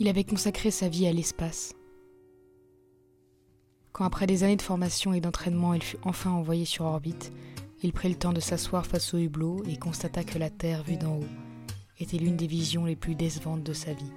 Il avait consacré sa vie à l'espace. Quand après des années de formation et d'entraînement, il fut enfin envoyé sur orbite, il prit le temps de s'asseoir face au hublot et constata que la Terre vue d'en haut était l'une des visions les plus décevantes de sa vie.